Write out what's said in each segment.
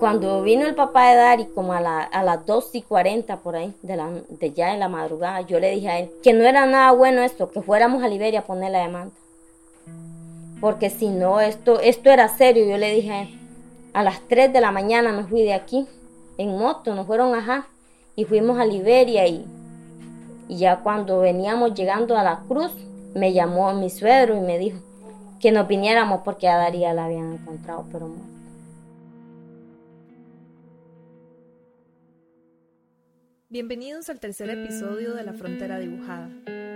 Cuando vino el papá de Dari, como a, la, a las 2 y 40 por ahí, de, la, ya en la madrugada, yo le dije a él que no era nada bueno esto, que fuéramos a Liberia a poner la demanda. Porque si no, esto, esto era serio. Yo le dije a él, a las 3 de la mañana me fui de aquí, en moto, nos fueron ajá, y fuimos a Liberia y, ya cuando veníamos llegando a la cruz, me llamó mi suegro y me dijo que nos viniéramos porque a Daría la habían encontrado, pero. Bienvenidos al tercer episodio de La Frontera Dibujada,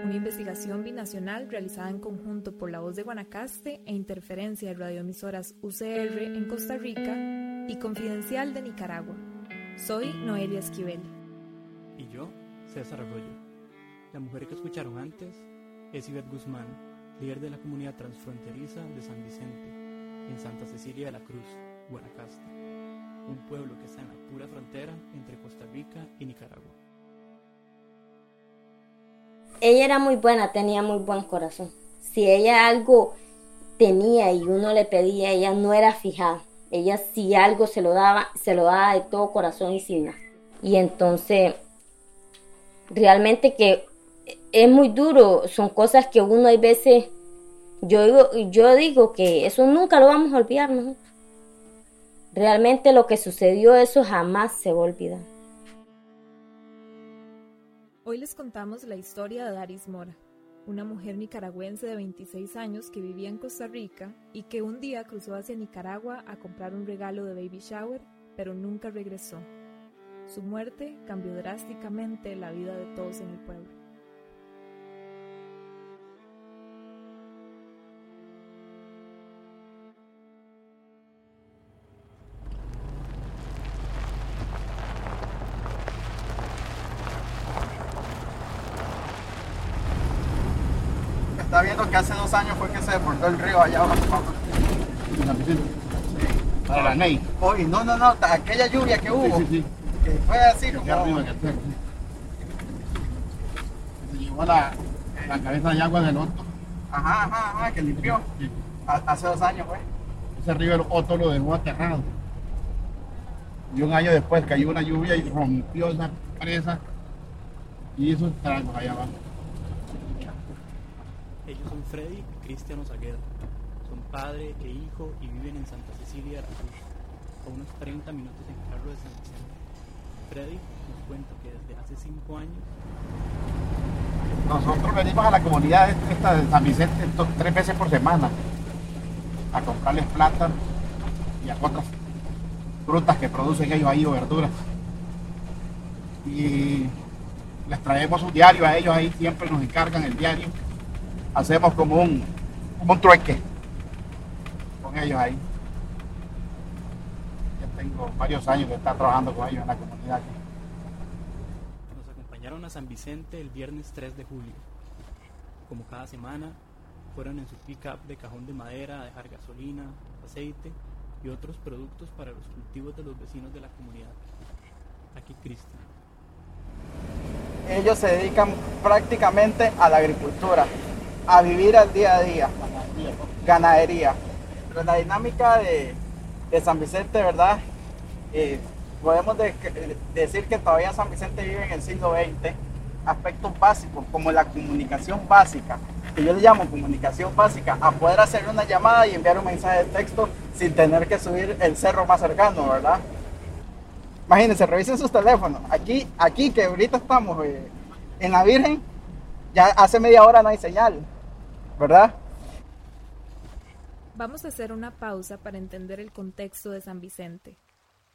una investigación binacional realizada en conjunto por La Voz de Guanacaste e Interferencia de radioemisoras UCR en Costa Rica y Confidencial de Nicaragua. Soy Noelia Esquivel. Y yo, César Arroyo. La mujer que escucharon antes es Ivette Guzmán, líder de la comunidad transfronteriza de San Vicente, en Santa Cecilia de la Cruz, Guanacaste, un pueblo que está en la pura frontera entre Costa Rica y Nicaragua. Ella era muy buena, tenía muy buen corazón. Si ella algo tenía y uno le pedía, ella no era fijada. Ella si algo se lo daba, se lo daba de todo corazón y sin nada. Y entonces, realmente que es muy duro, son cosas que uno hay veces, yo digo, yo digo que eso nunca lo vamos a olvidar nosotros. Realmente lo que sucedió, eso jamás se va a olvidar. Hoy les contamos la historia de Daris Mora, una mujer nicaragüense de 26 años que vivía en Costa Rica y que un día cruzó hacia Nicaragua a comprar un regalo de baby shower, pero nunca regresó. Su muerte cambió drásticamente la vida de todos en el pueblo. Dos años fue que se desbordó el río allá abajo. Para la Ney. Oye, no, no, no, aquella lluvia que hubo, Sí, sí, sí. que fue así como... arriba cerro. Se llevó la, la cabeza de agua del otro. Ajá, ajá, ajá, que limpió. Hace dos años fue. Ese río el otro lo dejó aterrado. Y un año después cayó una lluvia y rompió esa presa y hizo estragos allá abajo. Freddy y Cristiano Zagueda. Son padre e hijo y viven en Santa Cecilia a unos 30 minutos en carro de San Vicente. Freddy nos cuenta que desde hace 5 años Nosotros venimos a la comunidad esta de San Vicente tres veces por semana a comprarles plátanos y a otras frutas que producen ellos ahí o verduras. Y les traemos un diario a ellos ahí, siempre nos encargan el diario. Hacemos como un, como un trueque con ellos ahí. Ya tengo varios años de estar trabajando con ellos en la comunidad. aquí. nos acompañaron a San Vicente el viernes 3 de julio. Como cada semana, fueron en su pick-up de cajón de madera a dejar gasolina, aceite y otros productos para los cultivos de los vecinos de la comunidad. Aquí Cristian. Ellos se dedican prácticamente a la agricultura, a vivir al día a día, ganadería. Pero la dinámica de, de San Vicente, ¿verdad? Eh, podemos de- que- decir que todavía San Vicente vive en el siglo XX, aspectos básicos como la comunicación básica, que yo le llamo comunicación básica, a poder hacer una llamada y enviar un mensaje de texto sin tener que subir el cerro más cercano, ¿verdad? Imagínense, revisen sus teléfonos. Aquí, aquí que ahorita estamos eh, en la Virgen, ya hace media hora no hay señal, ¿verdad? Vamos a hacer una pausa para entender el contexto de San Vicente.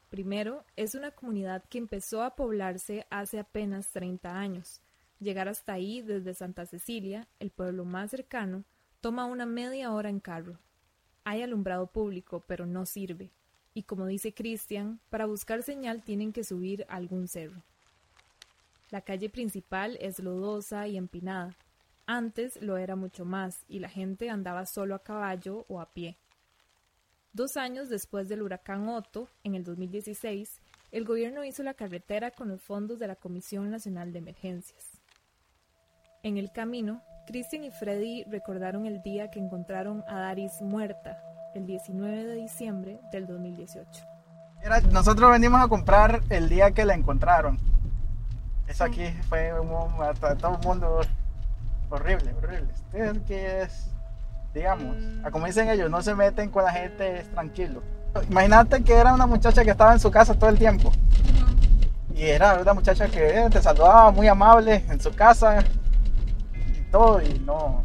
Primero, es una comunidad que empezó a poblarse hace apenas 30 años. Llegar hasta ahí desde Santa Cecilia, el pueblo más cercano, toma una media hora en carro. Hay alumbrado público, pero no sirve. Y como dice Cristian, para buscar señal tienen que subir algún cerro. La calle principal es lodosa y empinada. Antes lo era mucho más y la gente andaba solo a caballo o a pie. Dos años después del huracán Otto, en el 2016, el gobierno hizo la carretera con los fondos de la Comisión Nacional de Emergencias. En el camino, Christian y Freddy recordaron el día que encontraron a Daris muerta, el 19 de diciembre del 2018. nosotros venimos a comprar el día que la encontraron. Eso aquí fue todo el mundo horrible, horrible. Es que es, digamos, como dicen ellos, no se meten con la gente, es tranquilo. Imagínate que era una muchacha que estaba en su casa todo el tiempo. Y era una muchacha que te saludaba muy amable en su casa y todo, y no,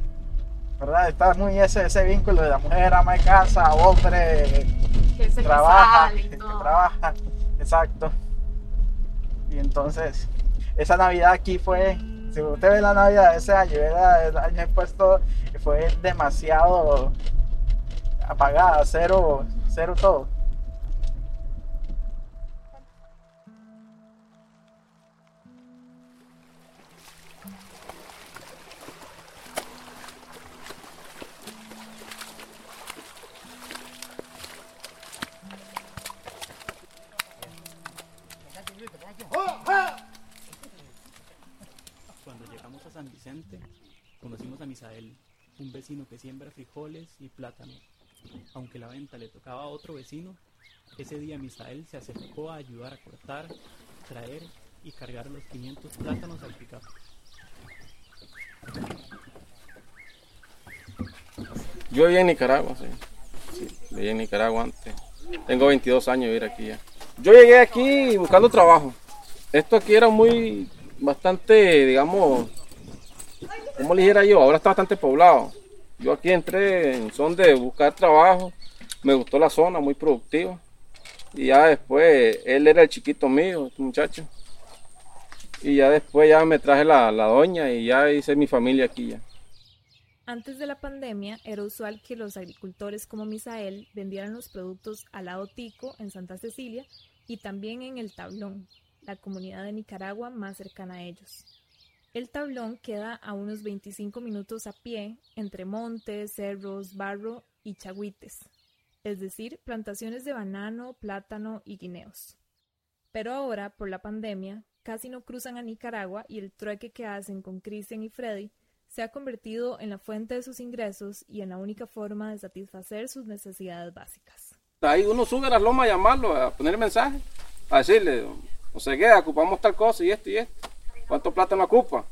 ¿verdad? Está muy ese, ese vínculo de la mujer ama de casa, hombre, que se trabaja, que trabaja, exacto. Y entonces, esa Navidad aquí fue, si usted ve la Navidad de ese año, el año puesto, fue demasiado apagada, cero, cero todo. Conocimos a Misael, un vecino que siembra frijoles y plátano. Aunque la venta le tocaba a otro vecino, ese día Misael se acercó a ayudar a cortar, traer y cargar los 500 plátanos al picapo. Yo vivía en Nicaragua, sí. sí. Vivía en Nicaragua antes. Tengo 22 años de vivir aquí ya. Yo llegué aquí buscando trabajo. Esto aquí era muy, bastante, digamos, como le dijera yo, ahora está bastante poblado. Yo aquí entré en son de buscar trabajo, me gustó la zona, muy productiva. Y ya después, él era el chiquito mío, este muchacho. Y ya después ya me traje la, la doña y ya hice mi familia aquí ya. Antes de la pandemia era usual que los agricultores como Misael vendieran los productos al lado Tico en Santa Cecilia y también en El Tablón, la comunidad de Nicaragua más cercana a ellos. El tablón queda a unos 25 minutos a pie entre montes, cerros, barro y chagüites, es decir, plantaciones de banano, plátano y guineos. Pero ahora, por la pandemia, casi no cruzan a Nicaragua y el trueque que hacen con Christian y Freddy se ha convertido en la fuente de sus ingresos y en la única forma de satisfacer sus necesidades básicas. Ahí uno sube a las lomas a llamarlo, a poner mensaje, a decirle, o sea, que ocupamos tal cosa y esto y esto. ¿Cuánto plata no ocupa?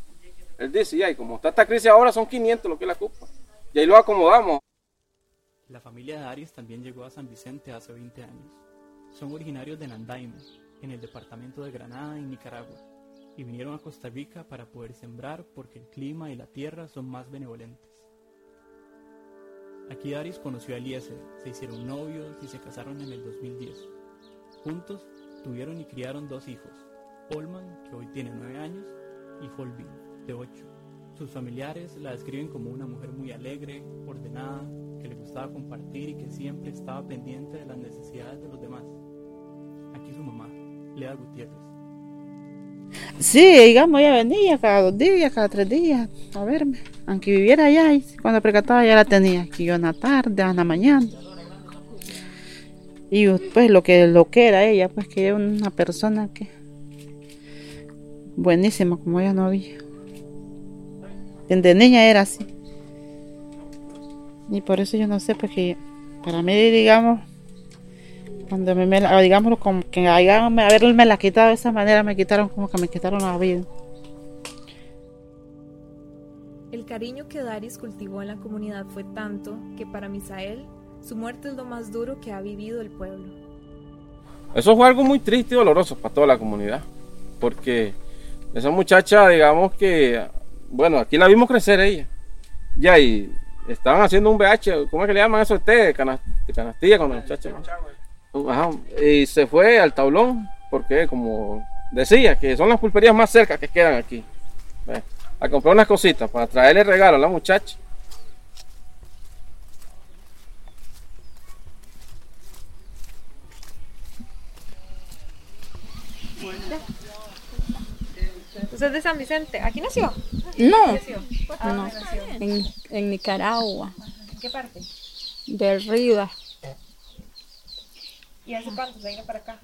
Él dice, ya, y como está esta crisis ahora son 500 lo que la ocupa. Y ahí lo acomodamos. La familia de Aries también llegó a San Vicente hace 20 años. Son originarios de Nandaime, en el departamento de Granada, en Nicaragua, y vinieron a Costa Rica para poder sembrar porque el clima y la tierra son más benevolentes. Aquí Aries conoció a Eliezer, se hicieron novios y se casaron en el 2010. Juntos tuvieron y criaron dos hijos, Olman, que hoy tiene 9 años, y Folvin, de 8. Sus familiares la describen como una mujer muy alegre, ordenada, que le gustaba compartir y que siempre estaba pendiente de las necesidades de los demás. Aquí su mamá, Lea Gutiérrez. Sí, digamos, ella venía cada dos días, cada tres días a verme. Aunque viviera allá, y cuando precataba ya la tenía aquí yo en la tarde, en la mañana. Y pues lo que, lo que era ella, pues que era una persona que buenísima como ella no había. Desde niña era así. Y por eso yo no sé, porque para mí, digamos, cuando me, digamos, como que haberme la quitado de esa manera, me quitaron como que me quitaron la vida. El cariño que Daris cultivó en la comunidad fue tanto que para Misael su muerte es lo más duro que ha vivido el pueblo. Eso fue algo muy triste y doloroso para toda la comunidad, porque esa muchacha, digamos que, bueno, aquí la vimos crecer ella. Ya, y estaban haciendo un BH, ¿cómo es que le llaman eso? Té de, canastilla con la muchacha. Y se fue al tablón, porque como decía, que son las pulperías más cerca que quedan aquí. A comprar unas cositas para traerle regalo a la muchacha. ¿Usted es de San Vicente? ¿Aquí nació? No, no. En, en, Nicaragua. ¿En qué parte? De Rivas. ¿Y hace cuánto se vino para acá?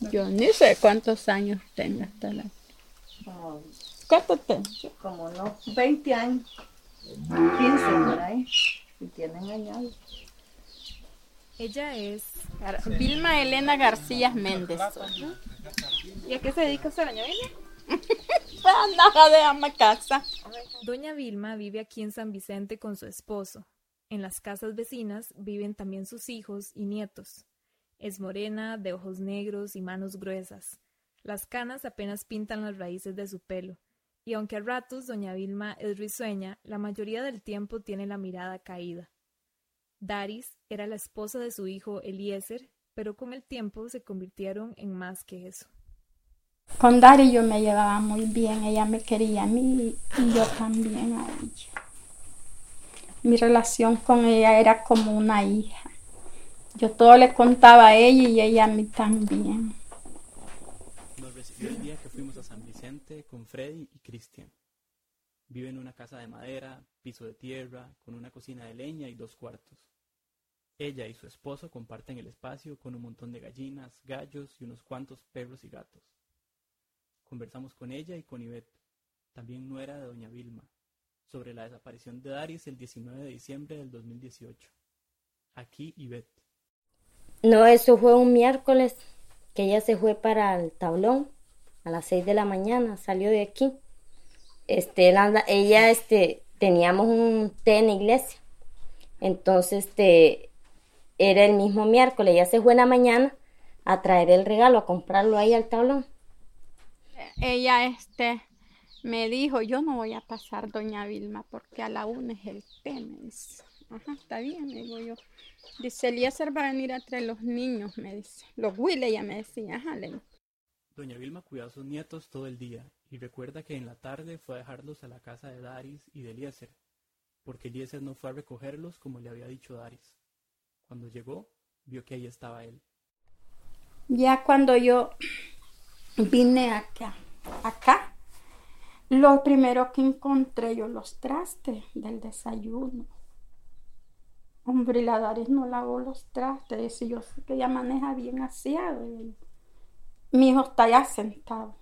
Yo ni sé cuántos años tengo hasta la... ¿Cuánto tengo? Como no, 20 años. 15 por ahí. Si tienen añados. Ella es Vilma Elena García Méndez. ¿Y a qué se dedica usted, doña Vilma? Nada de ama casa. Doña Vilma vive aquí en San Vicente con su esposo. En las casas vecinas viven también sus hijos y nietos. Es morena, de ojos negros y manos gruesas. Las canas apenas pintan las raíces de su pelo. Y aunque a ratos doña Vilma es risueña, la mayoría del tiempo tiene la mirada caída. Daris era la esposa de su hijo Eliezer, pero con el tiempo se convirtieron en más que eso. Con Daris yo me llevaba muy bien, ella me quería a mí y yo también a ella. Mi relación con ella era como una hija. Yo todo le contaba a ella y ella a mí también. Nos recibió el día que fuimos a San Vicente con Freddy y Cristian. Vive en una casa de madera, piso de tierra, con una cocina de leña y dos cuartos. Ella y su esposo comparten el espacio con un montón de gallinas, gallos y unos cuantos perros y gatos. Conversamos con ella y con Ivette, también nuera de doña Vilma, sobre la desaparición de Daris el 19 de diciembre del 2018. Aquí Ivette. No, eso fue un miércoles que ella se fue para el tablón a las 6 de la mañana, salió de aquí. Este, anda- ella, este, teníamos un té en la iglesia. Entonces, este, era el mismo miércoles, ella se fue en la mañana a traer el regalo, a comprarlo ahí al tablón. Ella este me dijo, yo no voy a pasar, doña Vilma, porque a la una es el té, me dice. Ajá, está bien, me digo yo. Dice, Eliezer va a venir entre los niños, me dice. Los Willy, ella me decía, ajá, le digo. Doña Vilma cuidó a sus nietos todo el día y recuerda que en la tarde fue a dejarlos a la casa de Daris y de Eliezer, porque Eliezer no fue a recogerlos como le había dicho Daris. Cuando llegó, vio que ahí estaba él. Ya cuando yo vine acá, acá, lo primero que encontré yo los trastes del desayuno. Hombre, y la Daris no lavó los trastes, dice yo sé que ella maneja bien aseado. y Mi hijo está allá sentado.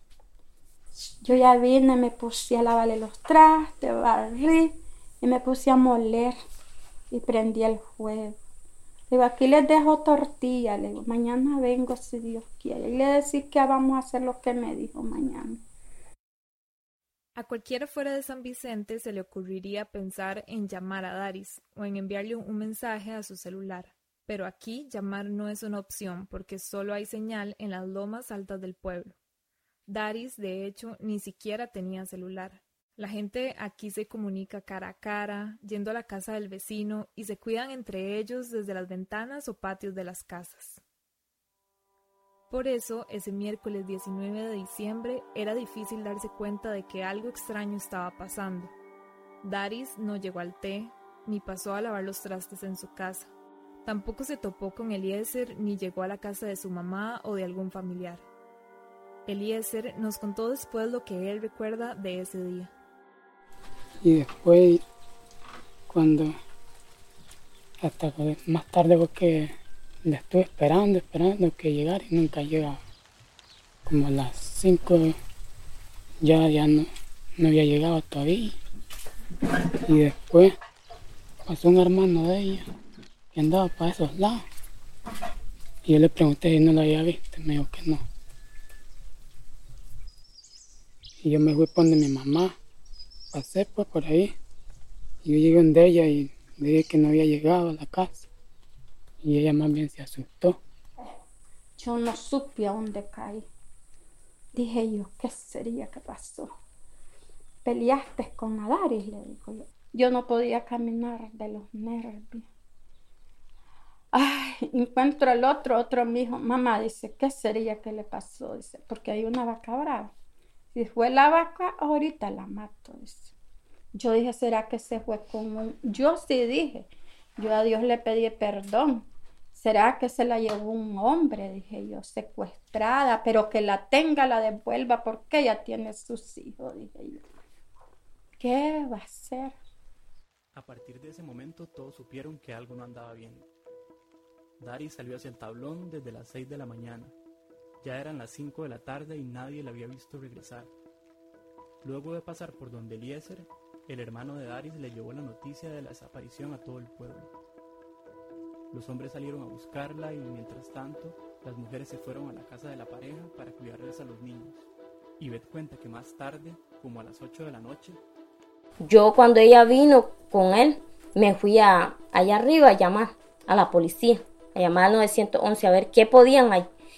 Yo ya vine, me puse a lavarle los trastes, barrí y me puse a moler y prendí el fuego. Digo, aquí les dejo tortilla. Digo, mañana vengo si Dios quiere. Y le decía que vamos a hacer lo que me dijo mañana. A cualquiera fuera de San Vicente se le ocurriría pensar en llamar a Daris o en enviarle un mensaje a su celular. Pero aquí llamar no es una opción porque solo hay señal en las lomas altas del pueblo. Daris, de hecho, ni siquiera tenía celular. La gente aquí se comunica cara a cara, yendo a la casa del vecino y se cuidan entre ellos desde las ventanas o patios de las casas. Por eso, ese miércoles 19 de diciembre era difícil darse cuenta de que algo extraño estaba pasando. Daris no llegó al té, ni pasó a lavar los trastes en su casa. Tampoco se topó con Eliezer ni llegó a la casa de su mamá o de algún familiar. Eliezer nos contó después lo que él recuerda de ese día. Y después, cuando, hasta más tarde porque le estuve esperando, esperando que llegara y nunca llegaba. Como a las 5 ya, ya no, no había llegado todavía. Y después pasó un hermano de ella que andaba para esos lados. Y yo le pregunté si no lo había visto, me dijo que no. Y yo me fui donde mi mamá, pasé pues por ahí. Yo llegué donde ella y le dije que no había llegado a la casa. Y ella más bien se asustó. Yo no supe a dónde caí. Dije yo, ¿qué sería que pasó? Peleaste con Adaris, le digo yo. Yo no podía caminar de los nervios. Ay, encuentro al otro, otro mi hijo, mamá dice, ¿qué sería que le pasó? Dice, porque hay una vaca brava. Si fue la vaca, ahorita la mato. Yo dije, ¿será que se fue con un...? Yo sí dije, yo a Dios le pedí perdón. ¿Será que se la llevó un hombre? Dije yo, secuestrada, pero que la tenga, la devuelva, porque ella tiene sus hijos, dije yo. ¿Qué va a hacer? A partir de ese momento todos supieron que algo no andaba bien. Dari salió hacia el tablón desde las 6 de la mañana. Ya eran las 5 de la tarde y nadie la había visto regresar. Luego de pasar por donde Eliezer, el hermano de Daris le llevó la noticia de la desaparición a todo el pueblo. Los hombres salieron a buscarla y mientras tanto, las mujeres se fueron a la casa de la pareja para cuidarles a los niños. Y Beth cuenta que más tarde, como a las 8 de la noche, yo cuando ella vino con él, me fui a, allá arriba a llamar a la policía, a llamar al 911 a ver qué podían,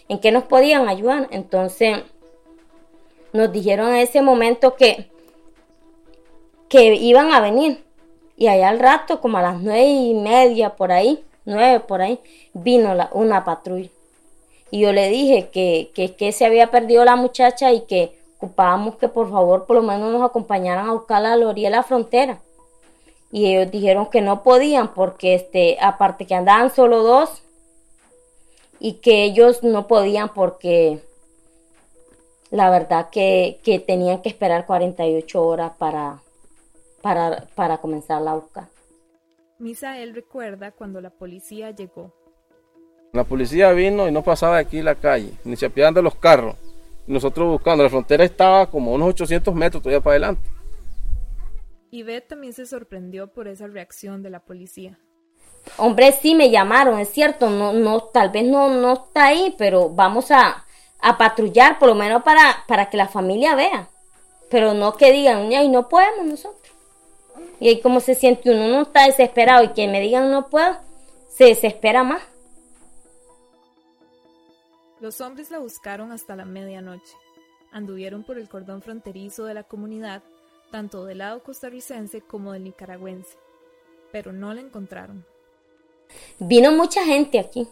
en qué nos podían ayudar. Entonces nos dijeron en ese momento que, que iban a venir. Y allá al rato, como a las nueve y media por ahí, nueve por ahí, vino una patrulla. Y yo le dije que, que, que se había perdido la muchacha y que ocupábamos que por favor por lo menos nos acompañaran a buscarla a la orilla de la frontera. Y ellos dijeron que no podían porque este, aparte que andaban solo dos y que ellos no podían porque la verdad que, que tenían que esperar 48 horas para, para, para comenzar la busca. Misael recuerda cuando la policía llegó. La policía vino y no pasaba de aquí la calle, ni se apiaban de los carros. Nosotros buscando, la frontera estaba como unos 800 metros todavía para adelante. Y Beth también se sorprendió por esa reacción de la policía. Hombre, sí me llamaron, es cierto, no, no, tal vez no, no está ahí, pero vamos a, a patrullar, por lo menos para, para que la familia vea. Pero no que digan, y no podemos nosotros. Y ahí como se siente uno, no está desesperado y que me digan no puedo, se desespera más. Los hombres la buscaron hasta la medianoche. Anduvieron por el cordón fronterizo de la comunidad, tanto del lado costarricense como del nicaragüense, pero no la encontraron. Vino mucha gente aquí,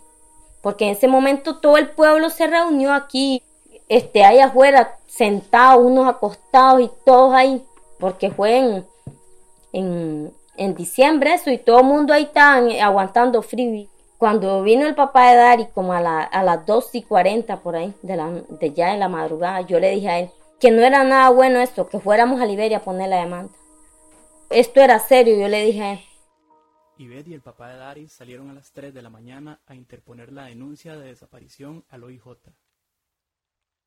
porque en ese momento todo el pueblo se reunió aquí, este, ahí afuera, sentados, unos acostados y todos ahí, porque fue en, en, diciembre eso y todo el mundo ahí estaba aguantando frío. Cuando vino el papá de Dari, como a, a las 2 y 40 por ahí, de, la, de ya en la madrugada, yo le dije a él que no era nada bueno esto, que fuéramos a Liberia a poner la demanda. Esto era serio, yo le dije a él. Ivette y el papá de Dari salieron a las 3 de la mañana a interponer la denuncia de desaparición al OIJ.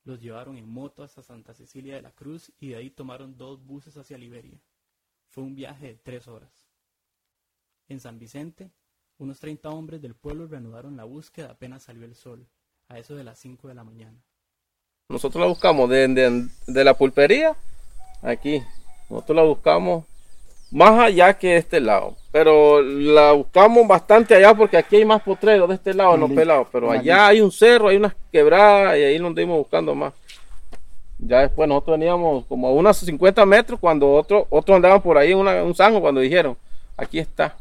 Los llevaron en moto hasta Santa Cecilia de la Cruz y de ahí tomaron dos buses hacia Liberia. Fue un viaje de tres horas. En San Vicente, unos 30 hombres del pueblo reanudaron la búsqueda apenas salió el sol, a eso de las 5 de la mañana. Nosotros la buscamos de, de la pulpería, aquí. Nosotros la buscamos más allá que este lado. Pero la buscamos bastante allá porque aquí hay más potreros de este lado, no pelados. Pero allá hay un cerro, hay unas quebradas y ahí nos dimos buscando más. Ya después nosotros veníamos como a unos 50 metros cuando otros otro andaban por ahí en un zanjo cuando dijeron, aquí está.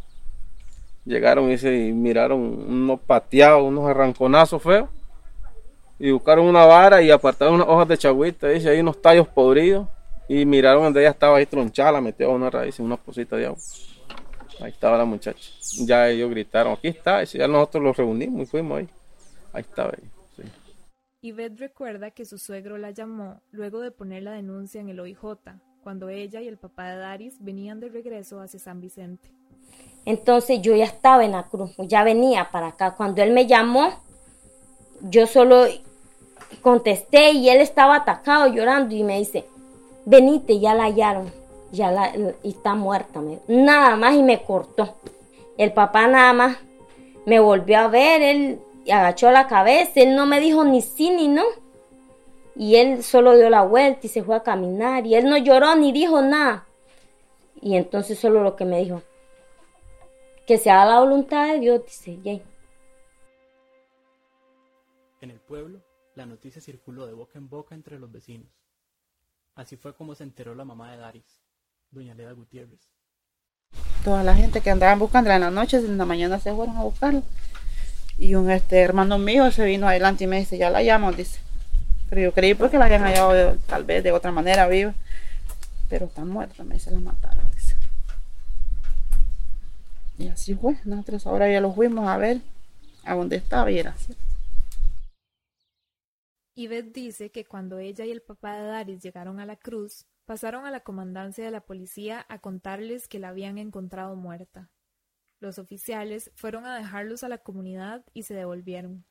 Llegaron y, se, miraron unos pateados, unos arranconazos feos. Y buscaron una vara y apartaron unas hojas de chagüita, dice, hay unos tallos podridos y miraron donde ella estaba ahí tronchada, la metió a una raíz, una cosita de agua. Ahí estaba la muchacha. Ya ellos gritaron, aquí está. Y ya nosotros los reunimos y fuimos ahí. Ahí estaba ella. Sí. Yvette recuerda que su suegro la llamó luego de poner la denuncia en el OIJ, cuando ella y el papá de Daris venían de regreso hacia San Vicente. Entonces yo ya estaba en la cruz, ya venía para acá. Cuando él me llamó, yo solo contesté y él estaba atacado llorando y me dice, venite, ya la hallaron, ya la, y está muerta. Nada más y me cortó. El papá nada más me volvió a ver, él agachó la cabeza, él no me dijo ni sí ni no. Y él solo dio la vuelta y se fue a caminar y él no lloró ni dijo nada. Y entonces solo lo que me dijo, que se haga la voluntad de Dios, dice Jay. En el pueblo, la noticia circuló de boca en boca entre los vecinos. Así fue como se enteró la mamá de Daris, doña Leda Gutiérrez. Toda la gente que andaban buscando en la noche, en la mañana se fueron a buscarlo. Y un este hermano mío se vino adelante y me dice, ya la llamo, dice. Pero yo creí porque la habían hallado tal vez de otra manera viva. Pero está muerta, me dice, la mataron. Y así fue, nosotros ahora ya lo fuimos a ver a dónde estaba y era así. Yvette dice que cuando ella y el papá de Daris llegaron a la cruz, pasaron a la comandancia de la policía a contarles que la habían encontrado muerta. Los oficiales fueron a dejarlos a la comunidad y se devolvieron.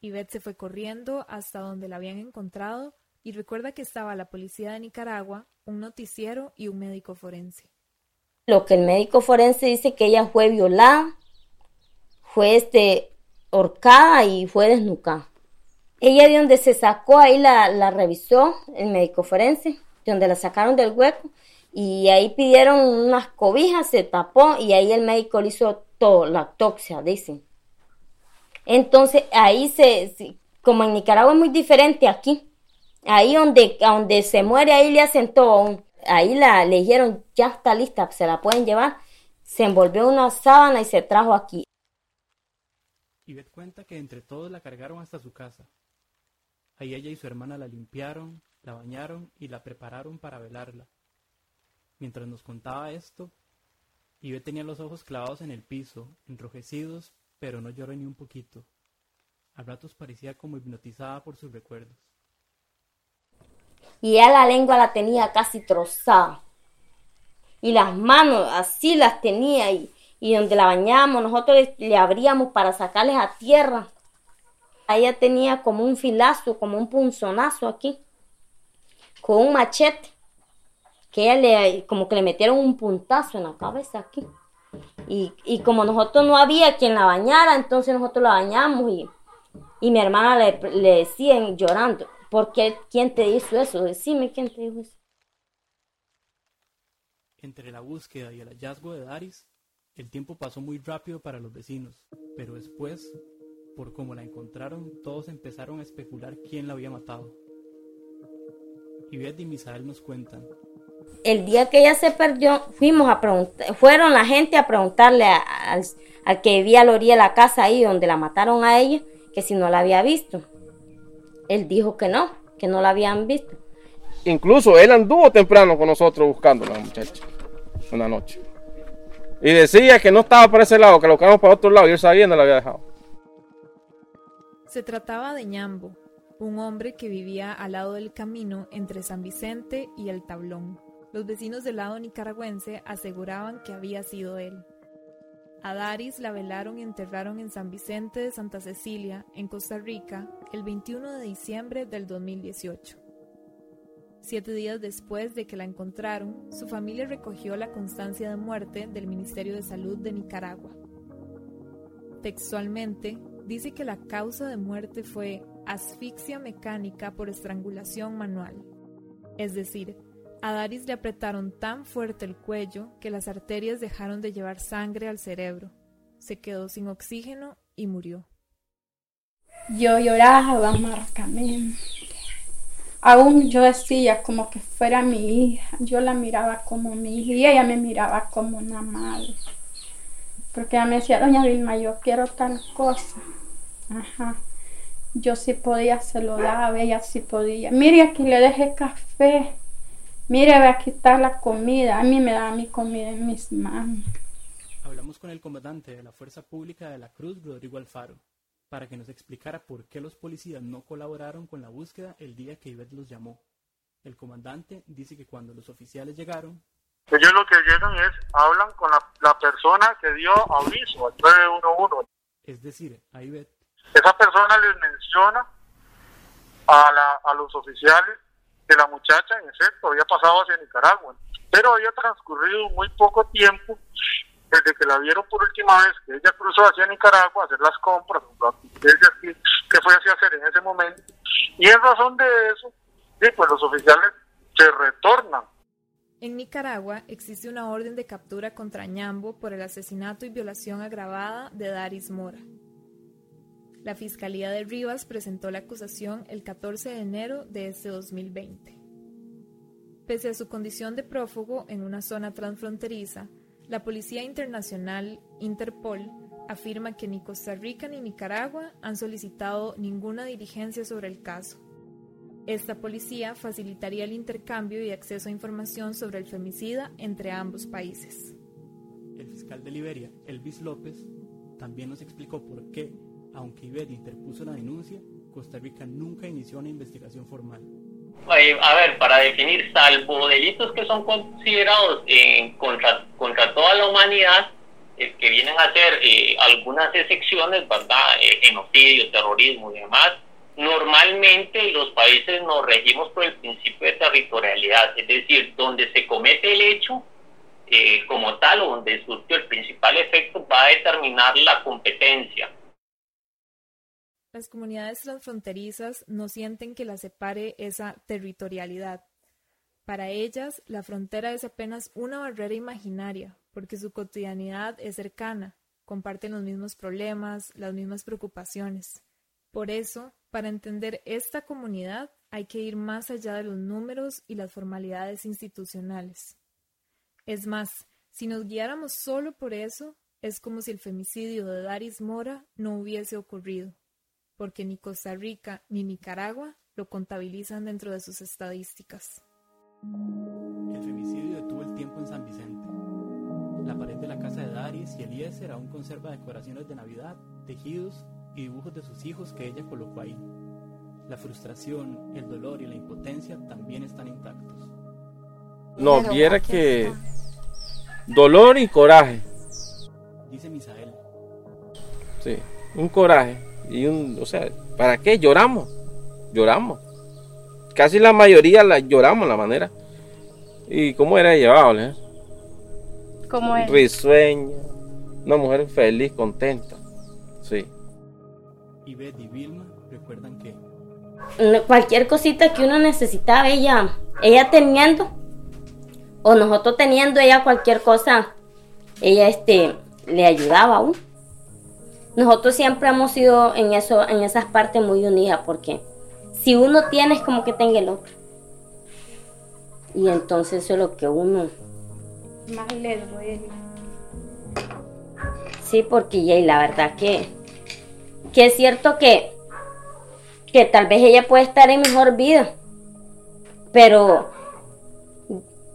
Yvette se fue corriendo hasta donde la habían encontrado y recuerda que estaba la policía de Nicaragua, un noticiero y un médico forense. Lo que el médico forense dice que ella fue violada, fue este, horcada y fue desnucada. Ella de donde se sacó, ahí la, la revisó el médico forense, de donde la sacaron del hueco, y ahí pidieron unas cobijas, se tapó y ahí el médico le hizo todo, la autopsia, dicen. Entonces ahí se, como en Nicaragua es muy diferente aquí, ahí donde, donde se muere, ahí le hacen todo, ahí la, le dijeron ya está lista, se la pueden llevar, se envolvió una sábana y se trajo aquí. Ivette cuenta que entre todos la cargaron hasta su casa. Ahí ella y su hermana la limpiaron, la bañaron y la prepararon para velarla. Mientras nos contaba esto, Ivette tenía los ojos clavados en el piso, enrojecidos, pero no lloró ni un poquito. A ratos parecía como hipnotizada por sus recuerdos. Y ella la lengua la tenía casi trozada. Y las manos así las tenía y, y donde la bañábamos nosotros le abríamos para sacarles a tierra. Ella tenía como un filazo, como un punzonazo aquí, con un machete, que ella le, como que le metieron un puntazo en la cabeza aquí. Y, y como nosotros no había quien la bañara, entonces nosotros la bañamos y, y mi hermana le, le decía llorando, ¿por qué? ¿Quién te hizo eso? Decime quién te dijo eso. Entre la búsqueda y el hallazgo de Daris, el tiempo pasó muy rápido para los vecinos, pero después, por cómo la encontraron, todos empezaron a especular quién la había matado. Ivette y Misael nos cuentan. El día que ella se perdió, fuimos a preguntar, fueron la gente a preguntarle a- al, al que vivía a la orilla de la casa ahí donde la mataron a ella, que si no la había visto. Él dijo que no, que no la habían visto. Incluso él anduvo temprano con nosotros buscando a la muchacha, una noche. Y decía que no estaba por ese lado, que lo buscamos para otro lado, y él sabía dónde la había dejado. Se trataba de Ñambo, un hombre que vivía al lado del camino entre San Vicente y el Tablón. Los vecinos del lado nicaragüense aseguraban que había sido él. A Daris la velaron y enterraron en San Vicente de Santa Cecilia, en Costa Rica, el 21 de diciembre del 2018. Siete días después de que la encontraron, su familia recogió la constancia de muerte del Ministerio de Salud de Nicaragua. Textualmente, dice que la causa de muerte fue asfixia mecánica por estrangulación manual. Es decir, a Daris le apretaron tan fuerte el cuello que las arterias dejaron de llevar sangre al cerebro. Se quedó sin oxígeno y murió. Yo lloraba amargamente. Aún yo decía como que fuera mi hija. Yo la miraba como mi hija y ella me miraba como una madre. Porque ella me decía, doña Vilma, yo quiero tal cosa. Ajá. Yo sí podía, se lo daba, ella sí podía. Mire, aquí le dejé café. Mire, ve aquí está la comida. A mí me daba mi comida en mis manos. Hablamos con el comandante de la Fuerza Pública de la Cruz, Rodrigo Alfaro, para que nos explicara por qué los policías no colaboraron con la búsqueda el día que Ivette los llamó. El comandante dice que cuando los oficiales llegaron, Ellos lo que llegan es, hablan con la, la persona que dio aviso al 911. es decir, a Ivette, Esa persona les menciona a, la, a los oficiales que la muchacha, en efecto, había pasado hacia Nicaragua, pero había transcurrido muy poco tiempo desde que la vieron por última vez, que ella cruzó hacia Nicaragua a hacer las compras, que que fue hacia hacer en ese momento, y en razón de eso, sí, pues los oficiales se retornan En Nicaragua existe una orden de captura contra Ñambo por el asesinato y violación agravada de Daris Mora. La Fiscalía de Rivas presentó la acusación el 14 de enero de este 2020. Pese a su condición de prófugo en una zona transfronteriza, la Policía Internacional, Interpol, afirma que ni Costa Rica ni Nicaragua han solicitado ninguna diligencia sobre el caso. Esta policía facilitaría el intercambio y acceso a información sobre el femicida entre ambos países. el fiscal de Liberia, Elvis López, también nos explicó por qué, aunque Ivette interpuso la denuncia, Costa Rica nunca inició una investigación formal. Eh, a ver, para definir, salvo delitos que son considerados eh, contra, contra toda la humanidad, eh, que vienen a ser eh, algunas excepciones, ¿verdad? Eh, genocidio, terrorismo y demás, normalmente los países nos regimos por el principio de territorialidad, es decir, donde se comete el hecho, eh, como tal o donde surgió el principal efecto va a determinar la competencia. Las comunidades transfronterizas no sienten que las separe esa territorialidad. Para ellas, la frontera es apenas una barrera imaginaria, porque su cotidianidad es cercana, comparten los mismos problemas, las mismas preocupaciones. Por eso, para entender esta comunidad hay que ir más allá de los números y las formalidades institucionales. Es más, si nos guiáramos solo por eso, es como si el femicidio de Daris Mora no hubiese ocurrido, porque ni Costa Rica ni Nicaragua lo contabilizan dentro de sus estadísticas. El femicidio detuvo el tiempo en San Vicente. La pared de la casa de Daris y Eliezer aún conserva decoraciones de Navidad, tejidos y dibujos de sus hijos que ella colocó ahí. La frustración, el dolor y la impotencia también están intactos. No, viera que dolor y coraje. Dice Misael. Sí, un coraje y un, o sea, ¿para qué lloramos? Lloramos. Casi la mayoría la lloramos la manera. ¿Y cómo era llevado? Eh? ¿Cómo es? Risueña, una mujer feliz, contenta. Sí. Y Beth y Vilma recuerdan que cualquier cosita que uno necesitaba, ella, ella teniendo, o nosotros teniendo ella cualquier cosa, ella este, le ayudaba aún. Nosotros siempre hemos sido en eso, en esas partes muy unidas, porque si uno tiene es como que tenga el otro. Y entonces eso es lo que uno. Más le duele. Sí, porque ya, y la verdad que, que es cierto que que tal vez ella puede estar en mejor vida, pero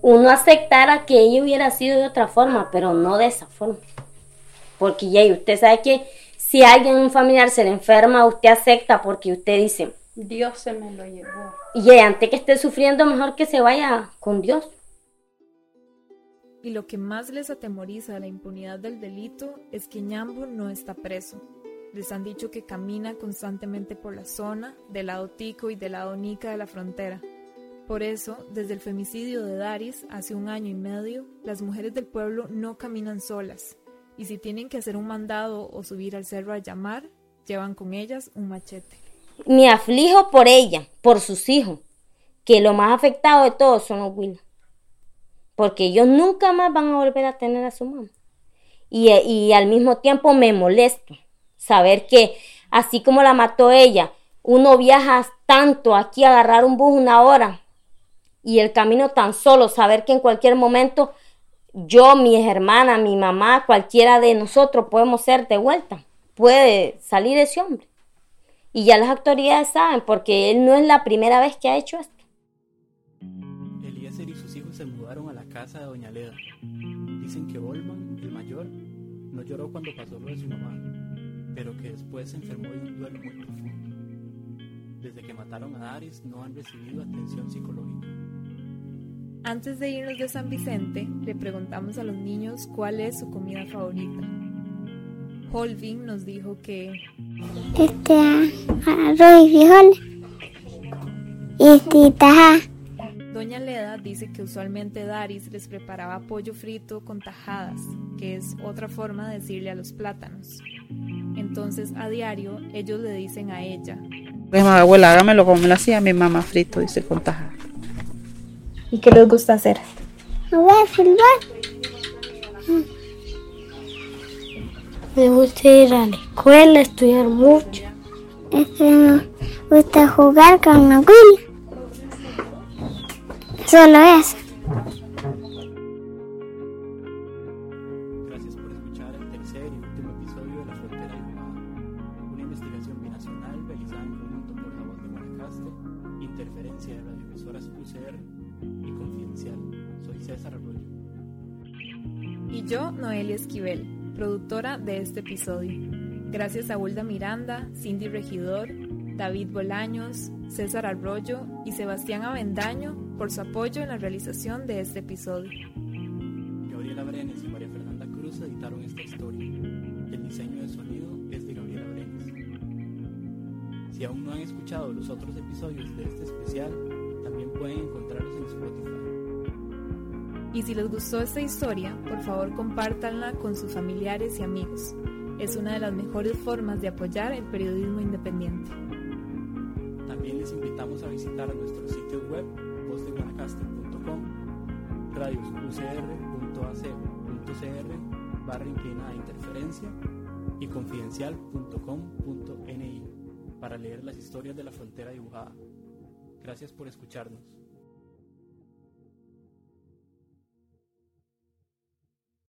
uno aceptara que ella hubiera sido de otra forma, pero no de esa forma. Porque ya usted sabe que si alguien, un familiar se le enferma, usted acepta porque usted dice, Dios se me lo llevó. Y antes que esté sufriendo, mejor que se vaya con Dios. Y lo que más les atemoriza la impunidad del delito es que Ñambo no está preso. Les han dicho que camina constantemente por la zona, del lado Tico y del lado Nica de la frontera. Por eso, desde el femicidio de Daris, hace un año y medio, las mujeres del pueblo no caminan solas, y si tienen que hacer un mandado o subir al cerro a llamar, llevan con ellas un machete. Me aflijo por ella, por sus hijos, que lo más afectado de todos son los Will. Porque ellos nunca más van a volver a tener a su mamá. Y al mismo tiempo me molesto saber que así como la mató ella, uno viaja tanto aquí a agarrar un bus una hora y el camino tan solo, saber que en cualquier momento yo, mis hermanas, mi mamá, cualquiera de nosotros podemos ser de vuelta, puede salir ese hombre. Y ya las autoridades saben, porque él no es la primera vez que ha hecho esto. Eliezer y sus hijos se mudaron a la casa de Doña Leda. Dicen que Olman, el mayor, no lloró cuando pasó lo de su mamá, después se enfermó de un duelo muy profundo. Desde que mataron a Daris no han recibido atención psicológica. Antes de irnos de San Vicente, le preguntamos a los niños cuál es su comida favorita. Holvin nos dijo que... Este, arroz y frijol. Doña Leda dice que usualmente Daris les preparaba pollo frito con tajadas, que es otra forma de decirle a los plátanos. Entonces a diario ellos le dicen a ella. Pues, abuela, hágamelo como me lo hacía mi mamá frito, dice con taja. ¿Y qué les gusta hacer? Me gusta ir a la escuela, estudiar mucho. Este, me gusta jugar con la Solo eso. Esquivel, productora de este episodio. Gracias a Hulda Miranda, Cindy Regidor, David Bolaños, César Arroyo y Sebastián Avendaño por su apoyo en la realización de este episodio. Gabriela Brenes y María Fernanda Cruz editaron esta historia. El diseño de sonido es de Gabriela Brenes. Si aún no han escuchado los otros episodios de este especial, también pueden encontrarlos en Spotify. Y si les gustó esta historia, por favor compártanla con sus familiares y amigos. Es una de las mejores formas de apoyar el periodismo independiente. También les invitamos a visitar nuestro sitio web vozdeguanacaste.com, radioucr.ac.cr barra inclinada interferencia y confidencial.com.ni para leer las historias de la frontera dibujada. Gracias por escucharnos.